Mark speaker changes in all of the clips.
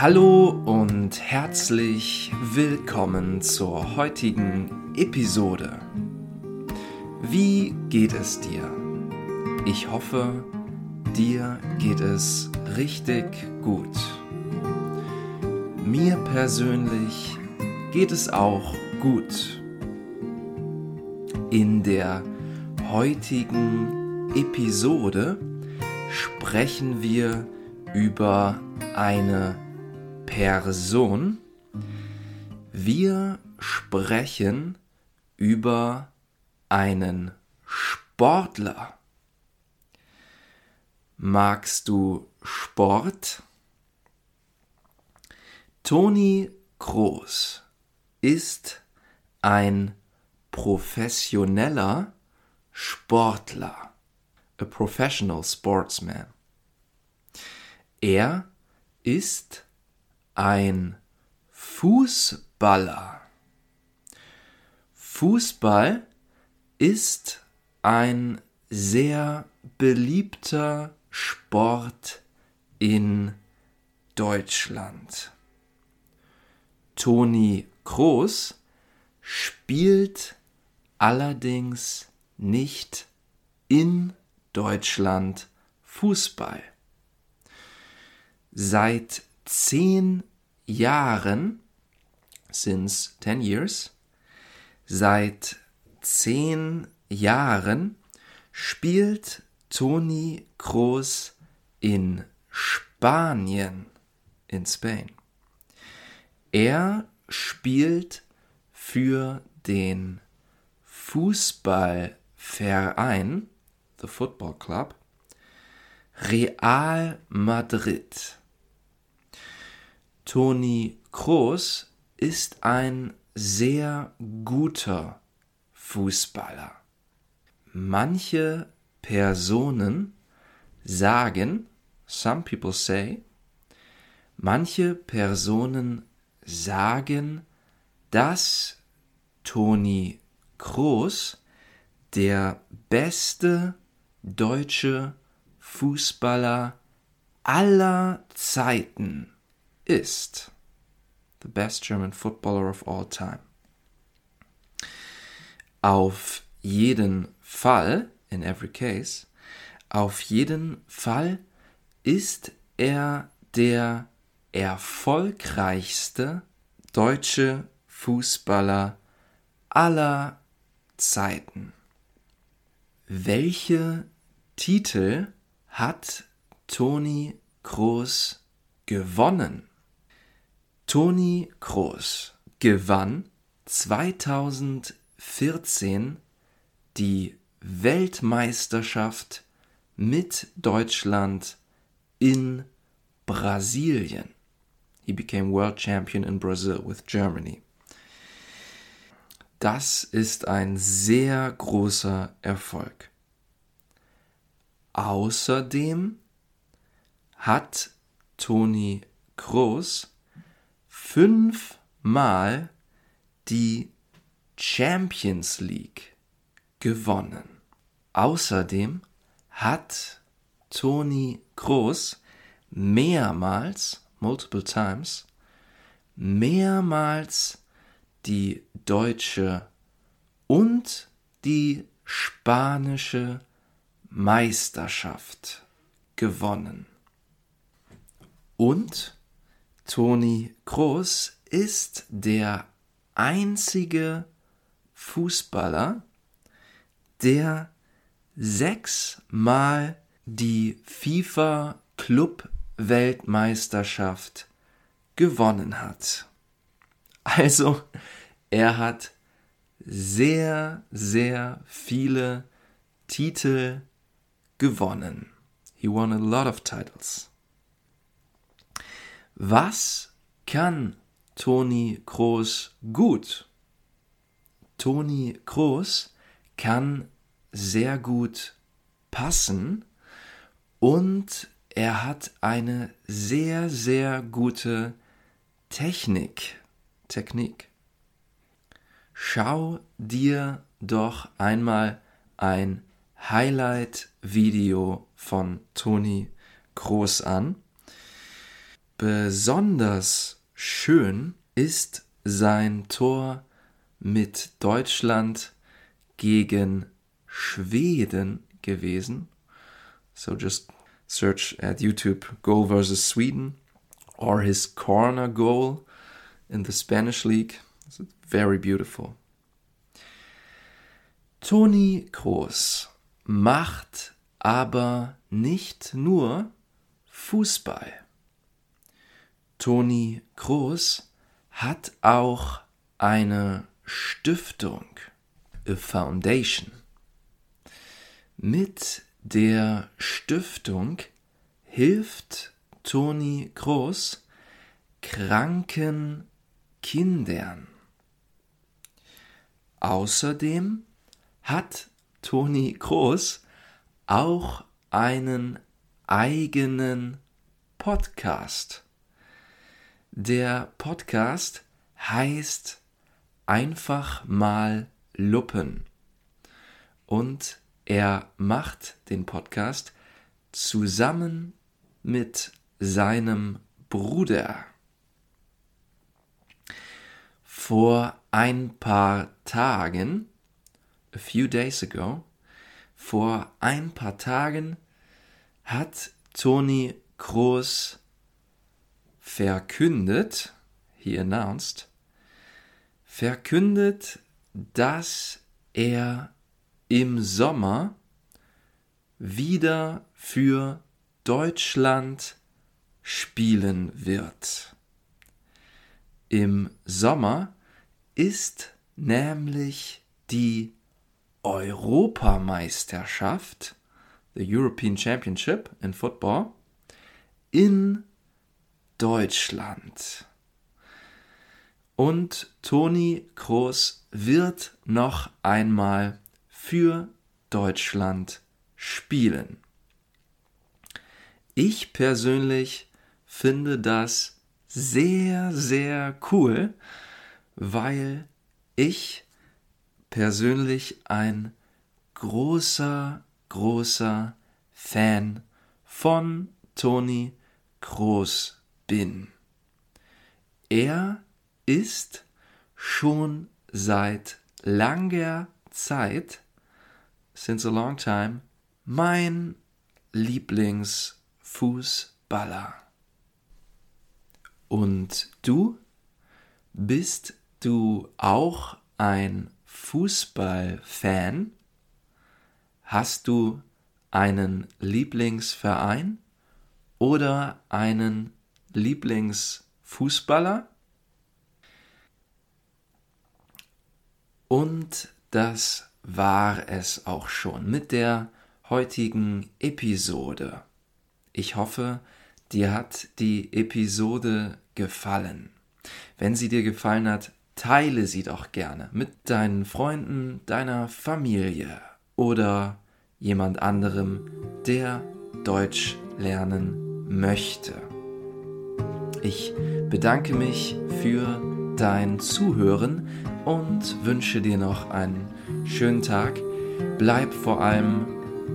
Speaker 1: Hallo und herzlich willkommen zur heutigen Episode. Wie geht es dir? Ich hoffe, dir geht es richtig gut. Mir persönlich geht es auch gut. In der heutigen Episode sprechen wir über eine Person. Wir sprechen über einen Sportler. Magst du Sport? Toni Kroos ist ein professioneller Sportler. A professional sportsman. Er ist ein Fußballer. Fußball ist ein sehr beliebter Sport in Deutschland. Toni Kroos spielt allerdings nicht in Deutschland Fußball. Seit zehn Jahren, since 10 years, seit zehn Jahren spielt Toni Kroos in Spanien, in Spain. Er spielt für den Fußballverein, the Football Club, Real Madrid. Toni Kroos ist ein sehr guter Fußballer. Manche Personen sagen, some people say, manche Personen sagen, dass Toni Kroos der beste deutsche Fußballer aller Zeiten ist. The best German footballer of all time. Auf jeden Fall, in every case, auf jeden Fall ist er der erfolgreichste deutsche Fußballer aller Zeiten. Welche Titel hat Toni Kroos gewonnen? Toni Kroos gewann 2014 die Weltmeisterschaft mit Deutschland in Brasilien. He became world champion in Brazil with Germany. Das ist ein sehr großer Erfolg. Außerdem hat Toni Kroos fünfmal die Champions League gewonnen. Außerdem hat Toni Kroos mehrmals, multiple times, mehrmals die deutsche und die spanische Meisterschaft gewonnen. Und Toni Kroos ist der einzige Fußballer, der sechsmal die FIFA Club Weltmeisterschaft gewonnen hat. Also, er hat sehr, sehr viele Titel gewonnen. He won a lot of titles. Was kann Toni Kroos gut? Toni Kroos kann sehr gut passen und er hat eine sehr, sehr gute Technik. Technik. Schau dir doch einmal ein Highlight-Video von Toni Kroos an Besonders schön ist sein Tor mit Deutschland gegen Schweden gewesen. So just search at YouTube goal versus Sweden or his corner goal in the Spanish League. It's very beautiful. Toni Kroos macht aber nicht nur Fußball. Toni Kroos hat auch eine Stiftung, a Foundation. Mit der Stiftung hilft Toni Kroos kranken Kindern. Außerdem hat Toni Kroos auch einen eigenen Podcast. Der Podcast heißt einfach mal Luppen. Und er macht den Podcast zusammen mit seinem Bruder. Vor ein paar Tagen, a few days ago, vor ein paar Tagen hat Toni Kroos verkündet, he announced, verkündet, dass er im Sommer wieder für Deutschland spielen wird. Im Sommer ist nämlich die Europameisterschaft, the European Championship in Football, in Deutschland. Und Toni Kroos wird noch einmal für Deutschland spielen. Ich persönlich finde das sehr, sehr cool, weil ich persönlich ein großer, großer Fan von Toni Kroos bin. Er ist schon seit langer Zeit, since a long time, mein Lieblingsfußballer. Und du? Bist du auch ein Fußballfan? Hast du einen Lieblingsverein oder einen Lieblingsfußballer? Und das war es auch schon mit der heutigen Episode. Ich hoffe, dir hat die Episode gefallen. Wenn sie dir gefallen hat, teile sie doch gerne mit deinen Freunden, deiner Familie oder jemand anderem, der Deutsch lernen möchte. Ich bedanke mich für dein Zuhören und wünsche dir noch einen schönen Tag. Bleib vor allem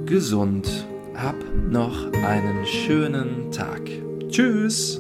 Speaker 1: gesund. Hab noch einen schönen Tag. Tschüss.